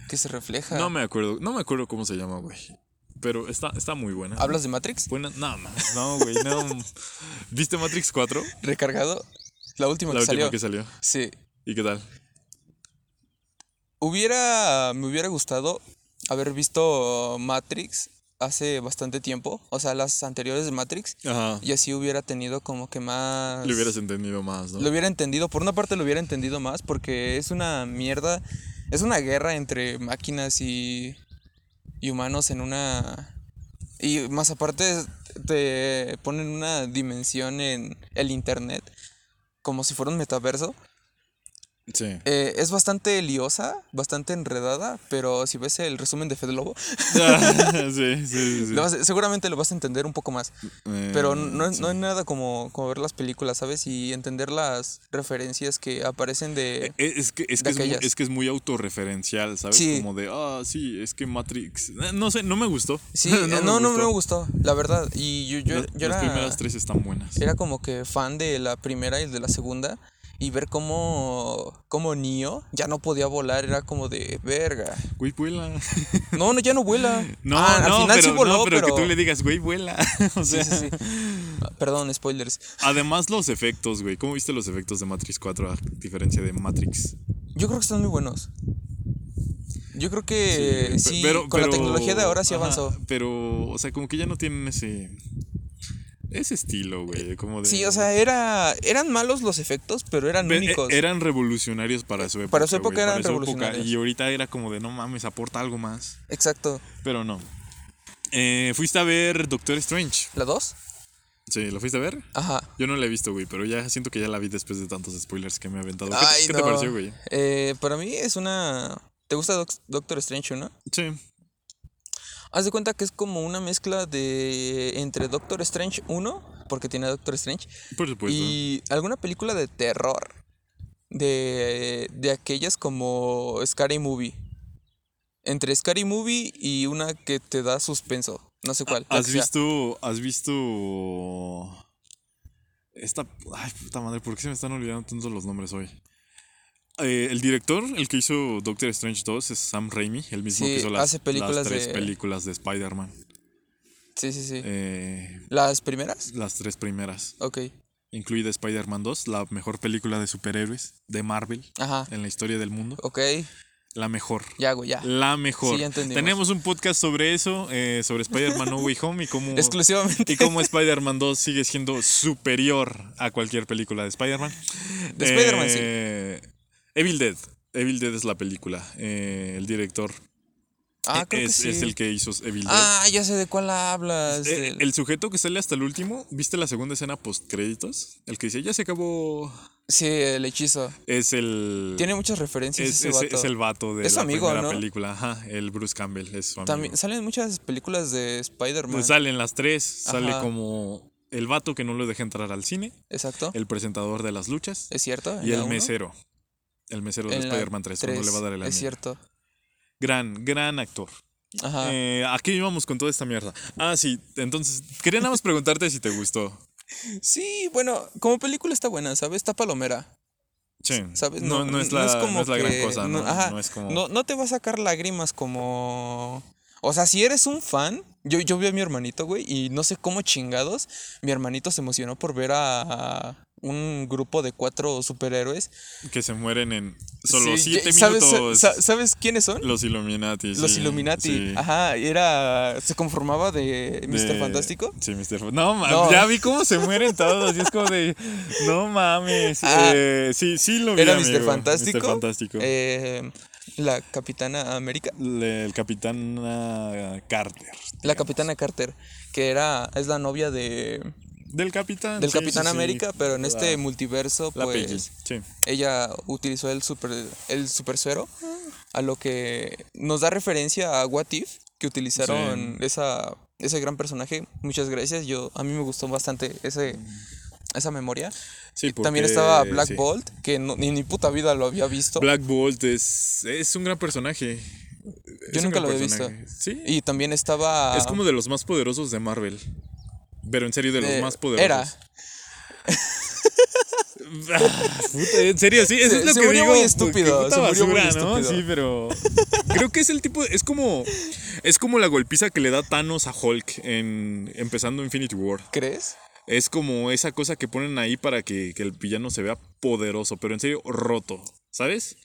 Que se refleja. no me acuerdo, no me acuerdo cómo se llama, güey. Pero está, está muy buena. ¿Hablas de Matrix? Buena, no, no, no, güey, no. ¿Viste Matrix 4? ¿Recargado? La última La que última salió. que salió. Sí. ¿Y qué tal? Hubiera. Me hubiera gustado haber visto Matrix hace bastante tiempo. O sea, las anteriores de Matrix. Ajá. Y así hubiera tenido como que más. Lo hubieras entendido más, ¿no? Lo hubiera entendido. Por una parte lo hubiera entendido más porque es una mierda. Es una guerra entre máquinas y, y humanos en una... Y más aparte te ponen una dimensión en el Internet como si fuera un metaverso. Sí. Eh, es bastante liosa, bastante enredada, pero si ves el resumen de Fede Lobo, sí, sí, sí. sí. lo vas- seguramente lo vas a entender un poco más. Eh, Pero no, no es nada como, como ver las películas, ¿sabes? Y entender las referencias que aparecen de... Eh, Es que, es, que es, muy, es que es muy autorreferencial, ¿sabes? Como de, ah, sí, es que Matrix. eh, No sé, no me gustó. Sí, eh, no, no, no, me gustó. la verdad. Y yo, yo, yo Las era, primeras tres están buenas. era como que fan de la primera y de la segunda. Y ver cómo, cómo Neo ya no podía volar era como de verga. Güey, vuela. No, no, ya no vuela. No, Ah, no, al final pero, sí voló, no, pero, pero... que tú le digas, güey, vuela. o Sí, sea, sí, sí. Ah, Perdón, spoilers. Además, los efectos, güey. ¿Cómo viste los efectos de Matrix 4 a diferencia de Matrix? Yo creo que están muy buenos. Yo creo que sí, con la tecnología de ahora sí ajá, avanzó. Pero, o sea, como que ya no tienen ese. Ese estilo, güey. Como de. Sí, o sea, era, eran malos los efectos, pero eran Pe- únicos. e- Eran revolucionarios para su época. Para su época eran época, revolucionarios. Y ahorita era como de no mames, aporta algo más. Exacto. Pero no. Eh, ¿Fuiste a ver Doctor Strange? ¿La 2? Sí, ¿lo fuiste a ver? Ajá. Yo no la he visto, güey, pero ya siento que ya la vi después de tantos spoilers que me he aventado. ¿Qué, Ay, qué no. te pareció, güey? Eh, para mí es una... ¿Te gusta Doc- Doctor Strange, no? Sí. Haz de cuenta que es como una mezcla de... Entre Doctor Strange 1, porque tiene a Doctor Strange, Por supuesto. y alguna película de terror. De, de aquellas como Scary Movie. Entre Scary Movie y una que te da suspenso. No sé cuál. la ¿Has visto. Has visto. Esta. Ay, puta madre, ¿por qué se me están olvidando tanto los nombres hoy? Eh, el director, el que hizo Doctor Strange 2, es Sam Raimi, el mismo Sí, que hizo las, hace películas las tres de- películas de Spider-Man. Sí, sí, sí. Eh, ¿Las primeras? las tres primeras, Ok. incluida Spider-Man 2, la mejor película de superhéroes de Marvel Ajá. en la historia del mundo. Ok. La mejor. Ya, güey, ya. La mejor. Sí, ya. Tenemos un podcast sobre eso, eh, sobre Spider-Man No Way Home y cómo, Exclusivamente. y cómo Spider-Man 2 sigue siendo superior a cualquier película de Spider-Man. De Spider-Man, sí. Evil Dead. Evil Dead es la película. Eh, el director Ah, creo es, que sí. es el que hizo Evil Dead. Ah, ya sé de cuál hablas. Eh, el sujeto que sale hasta el último, ¿viste la segunda escena post créditos? El que dice, ya se acabó. Sí, el hechizo. Es el. Tiene muchas referencias es, ese es- vato. es el vato de la amigo, primera ¿no? película. Ajá, el Bruce Campbell es su amigo. También salen muchas películas de Spider-Man. Salen las tres. Sale como el vato que no lo deja entrar al cine, Exacto. el presentador de las luchas ¿Es cierto? y ¿En la el uno? mesero. El mesero de Spider-Man 3, cuando le va a dar el Es anillo. cierto. Gran, gran actor. Ajá. Eh, ¿A qué íbamos con toda esta mierda? Ah, sí, entonces, quería nada más preguntarte si te gustó. Sí, bueno, como película está buena, ¿sabes? Está palomera. Sí. ¿Sabes? No, no, es, la, no es la gran cosa, ¿no? ajá, es como. no, no te va a sacar lágrimas como... O sea, si eres un fan, yo, yo vi a mi hermanito, güey, y no sé cómo chingados, mi hermanito se emocionó por ver a un grupo de cuatro superhéroes. Que se mueren en solo Sí, siete ¿sabes, minutos. sa- ¿Sabes quiénes son? Los Illuminati. Los sí, Illuminati. sí. Ajá, era... Se conformaba de Mr. De- Fantástico. Sí, Mr. No, No. ya vi cómo se mueren todos. Y es como de. No mames. Ah. Eh, sí, sí lo vi. Era amigo, Mr. Fantástico. Mr. Fantástico. eh, la Capitana América. Le- el capitán ah, Carter. La Capitana Carter, que era... Es la novia de... Del capitán. Del sí, Capitán sí, sí. América, pero en este La- multiverso, pues ella utilizó el super el super suero, a lo que nos da referencia a What If, que utilizaron esa ese gran personaje. Muchas gracias. Yo a mí me gustó bastante ese esa memoria. Sí, También estaba Black. Bolt, que no- ni ni puta vida lo había visto. Black Bolt es, es un gran personaje. Un nunca lo había visto. Sí. Y también estaba Es como de los más poderosos de Marvel. Pero en serio, de los eh, más poderosos. Era. Ah, puta, en serio, sí, eso Se- es lo se que murió digo. muy estúpido, puta se murió muy basura, ¿no? estúpido. Sí, pero creo que es el tipo, es como es como la golpiza que le da Thanos a Hulk en empezando Infinity War. ¿Crees? Es como esa cosa que ponen ahí para que, que el villano se vea poderoso, pero en serio roto, ¿sabes?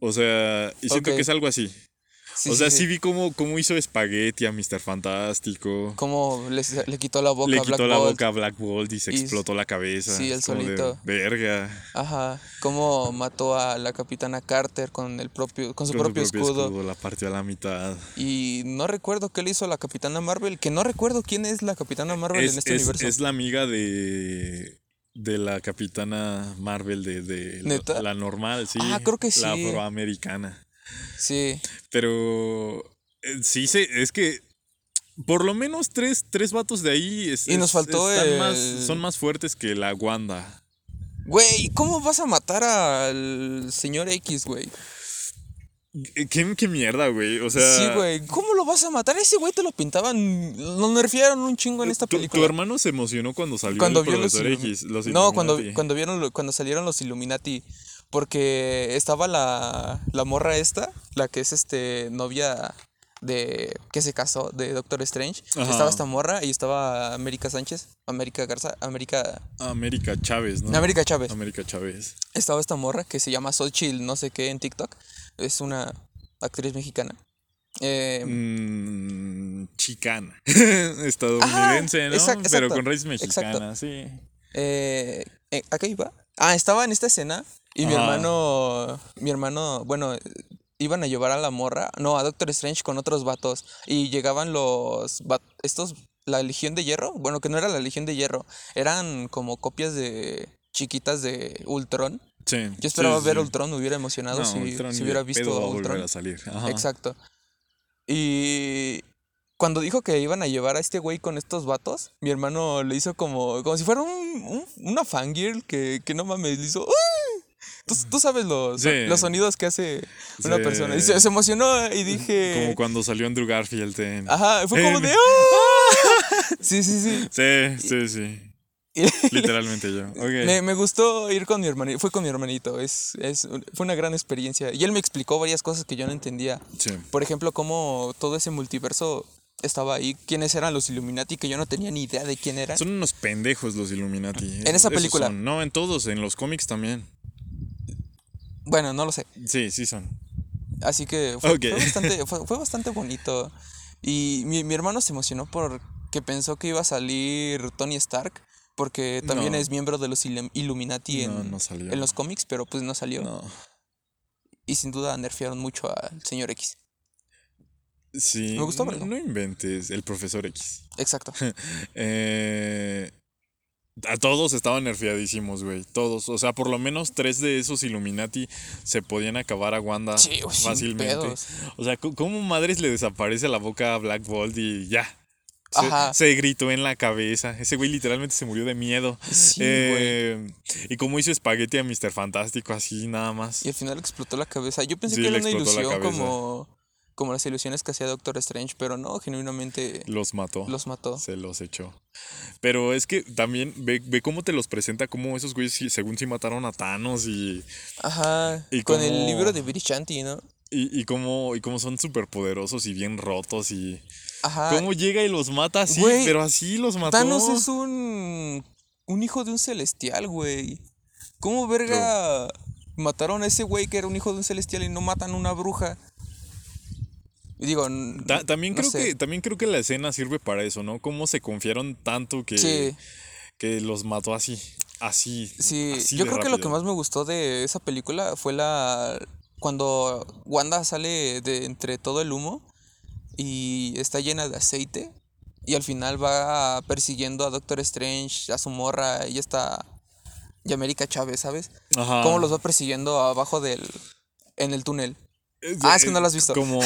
O sea, y siento que es algo así. Sí, o sea, sí, sí. vi cómo, cómo hizo espagueti a Mr. Fantástico. Cómo le, le quitó la boca Le a Black quitó la Bolt. boca a Black Bolt y se Y- explotó la cabeza. sí, Es como de, solito. Verga. Ajá, cómo mató a la capitana Carter con el propio con su Con propio, escudo. La partió a la mitad. Y no recuerdo qué le hizo a la capitana Marvel, que no recuerdo quién es la capitana Marvel Es, en este es- universo. es la amiga de. De la capitana Marvel de, de la- la normal, sí. Ah, creo que sí. La afroamericana. Sí, Pero. eh, sí, se, es que. Por lo menos tres, tres vatos de ahí es- Y nos faltó están el- más, son más fuertes que la Wanda. güey, ¿cómo vas a matar al señor X, güey? ¿Qué, qué mierda, güey? O sea. sí, güey, ¿cómo lo vas a matar? Ese güey te lo pintaban, lo nerfearon un chingo en esta película. tu hermano se emocionó cuando salió cuando el vio los X. Los no cuando cuando vieron cuando salieron los Illuminati porque estaba la, la morra esta la que es este novia de que se casó de Doctor Strange Ajá. estaba esta morra y estaba América Sánchez América Garza América América Chávez, ¿no? América Chávez América Chávez. estaba esta morra que se llama Xochitl no sé qué en TikTok es una actriz mexicana Eh, Mm, chicana. Estadounidense, Ajá, ¿no? Pero exacto, con raíz exacto. mexicana, sí. Eh, eh, ¿A qué iba? Ah, estaba en esta escena y mi hermano, mi hermano, bueno, iban a llevar a la morra, no, a Doctor Strange con otros vatos y llegaban los, estos, la Legión de Hierro, bueno, que no era la Legión de Hierro, eran como copias de chiquitas de Ultron. Sí. Yo esperaba sí, ver sí. Ultron, me hubiera emocionado No, si, Ultron si hubiera visto a Ultron. a salir. Ajá. Exacto. Y cuando dijo que iban a llevar a este güey con estos vatos, mi hermano le hizo como, como si fuera un, un- una fangirl que, que no mames, le hizo. Tú, tú sabes los, Sí. los sonidos que hace una Sí. persona. Y se, se emocionó y dije. Como cuando salió Andrew Garfield en... Ajá, fue como en- de. "Ah". Sí, sí, sí. Sí, sí, sí. Literalmente yo. Me, me gustó ir con mi hermanito, fue con mi hermanito, es, es, fue una gran experiencia. Y él me explicó varias cosas que yo no entendía. Sí. Por ejemplo, cómo todo ese multiverso estaba ahí, quiénes eran los Illuminati, que yo no tenía ni idea de quién eran. Son unos pendejos los Illuminati. En esa película. son. No, en todos, en los cómics también. Bueno, no lo sé. Sí, sí son. Así que fue, bastante, fue, fue bastante bonito. Y mi, mi hermano se emocionó porque pensó que iba a salir Tony Stark, porque también No. es miembro de los Illum- Illuminati en, No, los cómics, pero pues no salió. Y sin duda nerfearon mucho al señor X. Sí. Me gustó no inventes, el profesor X. Exacto. Eh, a todos estaban nerfeadísimos, güey. Todos. O sea, por lo menos tres de esos Illuminati se podían acabar a Wanda Sí, fácilmente. O sea, ¿cómo madres le desaparece la boca a Black Bolt y ya? Se, se gritó en la cabeza. Ese güey literalmente se murió de miedo. Sí, Eh, y como hizo espagueti a Mr. Fantástico, así nada más. Y al final explotó la cabeza. Yo pensé Sí, que era una ilusión como, como las ilusiones que hacía Doctor Strange, pero no, genuinamente Los mató. los mató. Se los echó. Pero es que también ve, ve cómo te los presenta, como esos güeyes según sí mataron a Thanos y, Ajá. Y con el cómo- libro de Virishanti, ¿no? y, y cómo, y cómo son súper poderosos y bien rotos y Ajá. cómo llega y los mata así, Güey, pero así los mató. Thanos es un. un hijo de un celestial, güey. ¿Cómo verga mataron a ese güey que era un hijo de un celestial y no matan a una bruja? Y digo, Ta- también no creo sé. que también creo que la escena sirve para eso, ¿no? Cómo se confiaron tanto que, Sí. que los mató así, así. Sí, así yo creo que lo que más me gustó de esa película fue la cuando Wanda sale de entre todo el humo y está llena de aceite y al final va persiguiendo a Doctor Strange, a su morra y está y América Chávez, ¿sabes? Ajá. Cómo los va persiguiendo abajo del en el túnel. Ah, es que no lo has visto. Como,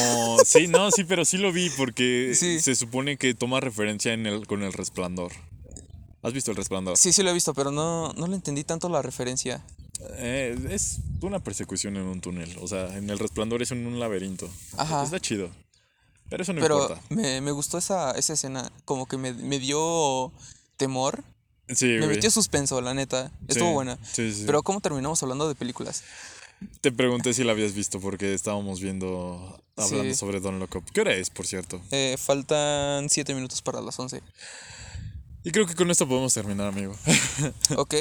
sí, no, sí, pero sí lo vi porque Sí. se supone que toma referencia en el, con el resplandor. ¿Has visto el resplandor? Sí, sí lo he visto, pero no no le entendí tanto la referencia. Eh, es una persecución en un túnel, o sea, en el resplandor es en un laberinto. Ajá. Está chido. Pero eso no pero importa. me, me gustó esa, esa escena, como que me, me dio temor Sí, Me güey. metió suspenso, la neta. Estuvo Sí, buena. Sí, sí. Pero ¿cómo terminamos hablando de películas? Te pregunté si la habías visto porque estábamos viendo, hablando Sí. sobre Don Up. ¿Qué hora es, por cierto? Eh, faltan 7 minutos para las 11. Y creo que con esto podemos terminar, amigo. Ok,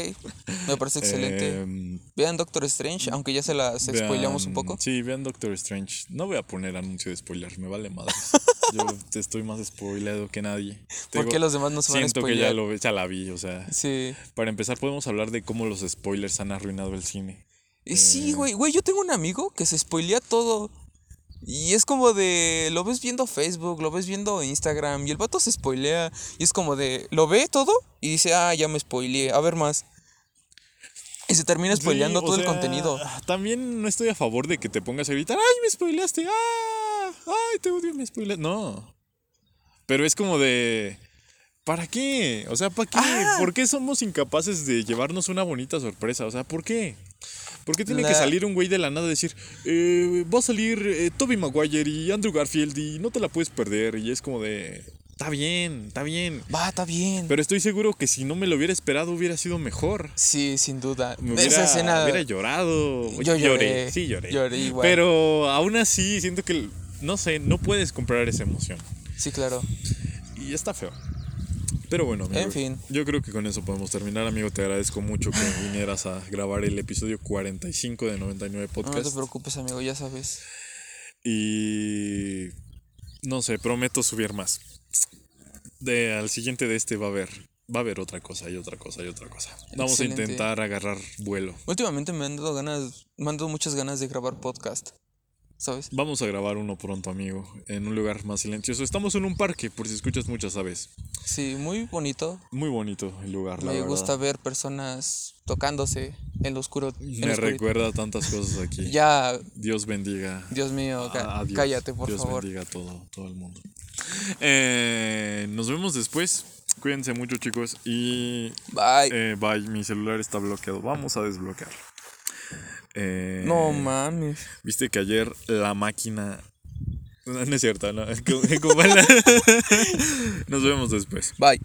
me parece excelente. Em, Vean Doctor Strange, aunque ya se las spoileamos un vean- poco. Sí, vean Doctor Strange. No voy a poner anuncio de spoiler, me vale madre. Yo te estoy más spoileado que nadie. Te ¿Por qué los demás no se van a Siento que ya, lo, ya la vi, o sea. Sí. Para empezar, podemos hablar de cómo los spoilers han arruinado el cine. Y Eh. sí, güey, güey, yo tengo un amigo que se spoilea todo. Y es como de, lo ves viendo Facebook, lo ves viendo Instagram, y el vato se spoilea. Y es como de, lo ve todo y dice, ah, ya me spoileé, a ver más. Y se termina spoileando Sí, todo el contenido. También no estoy a favor de que te pongas a gritar, ¡ay, me spoileaste! ¡Ah! ¡Ay, te odio, me spoileaste! No. Pero es como de. ¿Para qué? O sea, ¿para qué? Ah. ¿Por qué somos incapaces de llevarnos una bonita sorpresa? O sea, ¿por qué? ¿Por qué tiene que salir un güey de la nada a decir, eh, va a salir eh, Toby Maguire y Andrew Garfield y no te la puedes perder? Y es como de, está bien, está bien. Va, está bien. Pero estoy seguro que si no me lo hubiera esperado hubiera sido mejor. Sí, sin duda. Me hubiera, Esa escena. hubiera llorado. Yo lloré. lloré, Sí, lloré. lloré igual. Pero aún así, siento que, no sé, no puedes comprar esa emoción. Sí, claro. Y está feo. Pero bueno, amigo, En fin. Yo creo que con eso podemos terminar, amigo. Te agradezco mucho que vinieras a grabar el episodio 45 de 99 No, no Podcast. te preocupes, amigo, ya sabes. y no sé, prometo subir más. De al siguiente de este va a haber va a haber otra cosa y otra cosa y otra cosa. Vamos Excelente. a intentar agarrar vuelo. Últimamente me han dado ganas, me han dado muchas ganas de grabar podcast. ¿Sabes? Vamos a grabar uno pronto, amigo, en un lugar más silencioso. Estamos en un parque, por si escuchas muchas aves. Sí, muy bonito. Muy bonito el lugar, la Me verdad. gusta ver personas tocándose en lo oscuro. en Me recuerda tantas cosas aquí. Ya, Dios bendiga. Dios mío, Dios. cállate, por Dios favor. bendiga a todo, todo el mundo. Eh, nos vemos después. Cuídense mucho, chicos. Y Bye. eh, bye. Mi celular está bloqueado. Vamos a desbloquearlo. Eh, no mames. Viste que ayer la máquina. No, no es cierto, no. Nos vemos después. Bye.